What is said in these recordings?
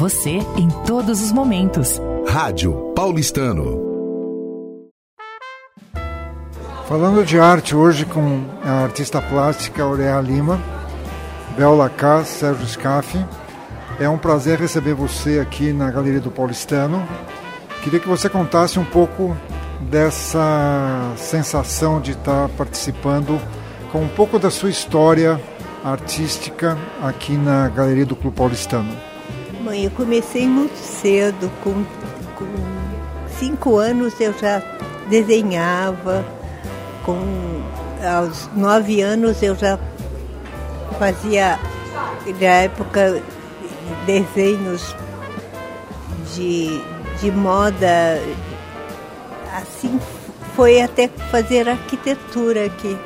você em todos os momentos. Rádio Paulistano. Falando de arte hoje com a artista plástica Auréa Lima, Bel Lacaz, Sérgio Scaffi. É um prazer receber você aqui na Galeria do Paulistano. Queria que você contasse um pouco dessa sensação de estar participando com um pouco da sua história artística aqui na Galeria do Clube Paulistano. Mãe, eu comecei muito cedo, com, com cinco anos eu já desenhava, com aos nove anos eu já fazia na época desenhos de, de moda assim foi até fazer arquitetura que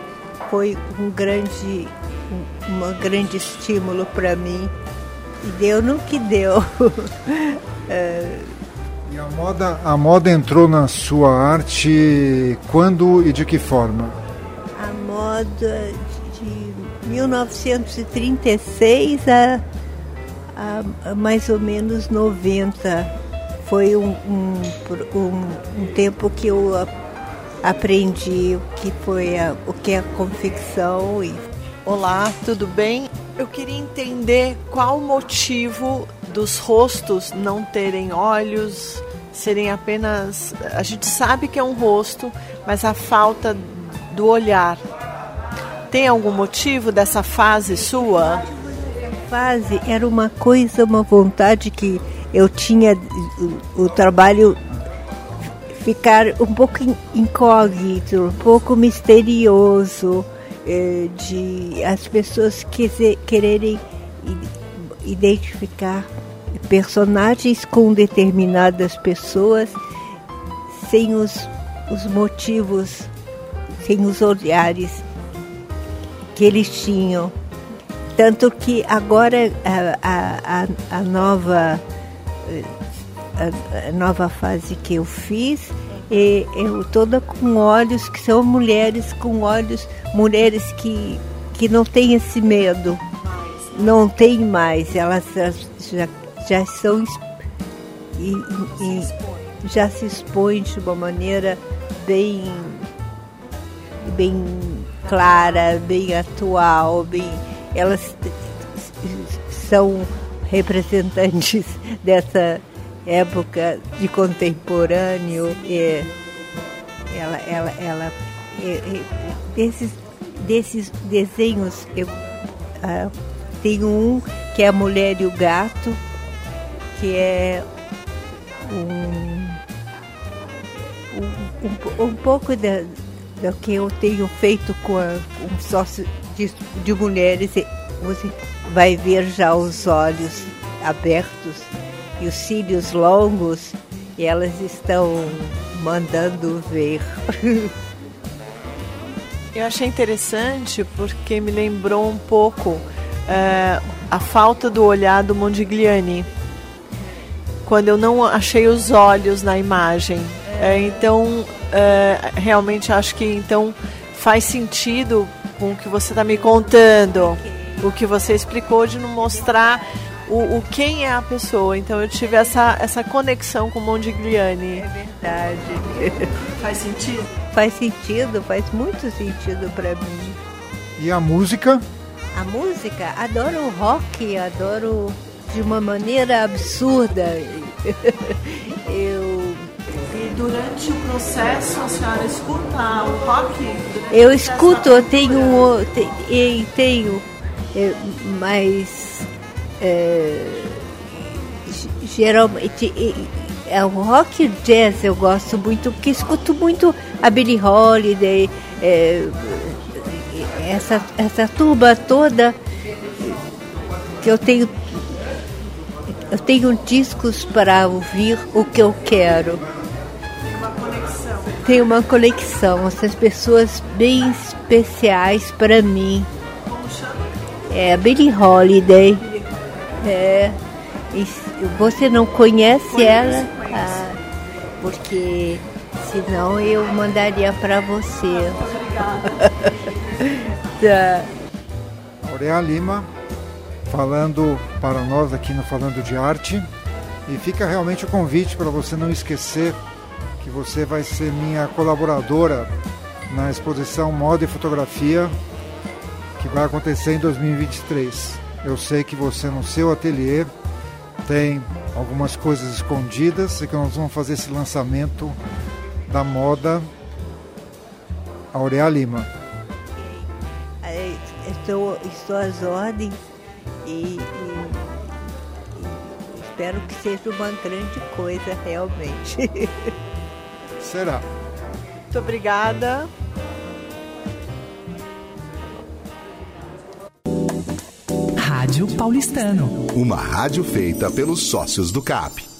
foi um grande um, um grande estímulo para mim e deu no que deu é... e a moda a moda entrou na sua arte quando e de que forma a moda de 1936 a, a, a mais ou menos 90 foi um, um, um, um tempo que eu aprendi o que foi a, o que é a confecção. E... Olá, tudo bem? Eu queria entender qual o motivo dos rostos não terem olhos, serem apenas. A gente sabe que é um rosto, mas a falta do olhar. Tem algum motivo dessa fase sua? Fase era uma coisa, uma vontade que eu tinha o, o trabalho ficar um pouco incógnito, um pouco misterioso, de as pessoas quiser, quererem identificar personagens com determinadas pessoas sem os, os motivos, sem os olhares que eles tinham. Tanto que agora a, a, a nova a, a nova fase que eu fiz, e eu toda com olhos que são mulheres com olhos, mulheres que, que não têm esse medo, não tem mais, elas já, já são e, e, já se expõem de uma maneira bem bem clara, bem atual, bem elas são representantes dessa época de contemporâneo. Ela, ela, ela, desses, desses desenhos, eu uh, tenho um que é a Mulher e o Gato, que é um, um, um pouco da, do que eu tenho feito com a, um sócio de, de mulheres. Você vai ver já os olhos abertos e os cílios longos e elas estão mandando ver. Eu achei interessante porque me lembrou um pouco é, a falta do olhar do Mondigliani quando eu não achei os olhos na imagem. É, então, é, realmente acho que então faz sentido com o que você está me contando, o que você explicou de não mostrar o, o, quem é a pessoa. Então eu tive essa, essa conexão com o Mondigliani. É verdade. Faz sentido? Faz sentido, faz muito sentido para mim. E a música? A música, adoro rock, adoro de uma maneira absurda. eu e durante o processo a senhora escuta o rock? Eu escuto, eu tenho, tenho, tenho é, mas geralmente é o rock jazz eu gosto muito, porque escuto muito a Billie Holiday, é, essa, essa turma toda que eu tenho eu tenho discos para ouvir o que eu quero. Tem uma conexão, essas pessoas bem especiais para mim. É a Billie Holiday. É. E você não conhece conheço, ela? Conheço. Ah, porque senão eu mandaria para você. tá. Auréa Lima, falando para nós aqui no Falando de Arte. E fica realmente o convite para você não esquecer que você vai ser minha colaboradora na exposição Moda e Fotografia que vai acontecer em 2023. Eu sei que você no seu ateliê tem algumas coisas escondidas e que nós vamos fazer esse lançamento da moda Aurea Lima. É, estou, estou às ordens e, e, e espero que seja uma grande coisa realmente. Será. Muito obrigada. Rádio Paulistano. Uma rádio feita pelos sócios do CAP.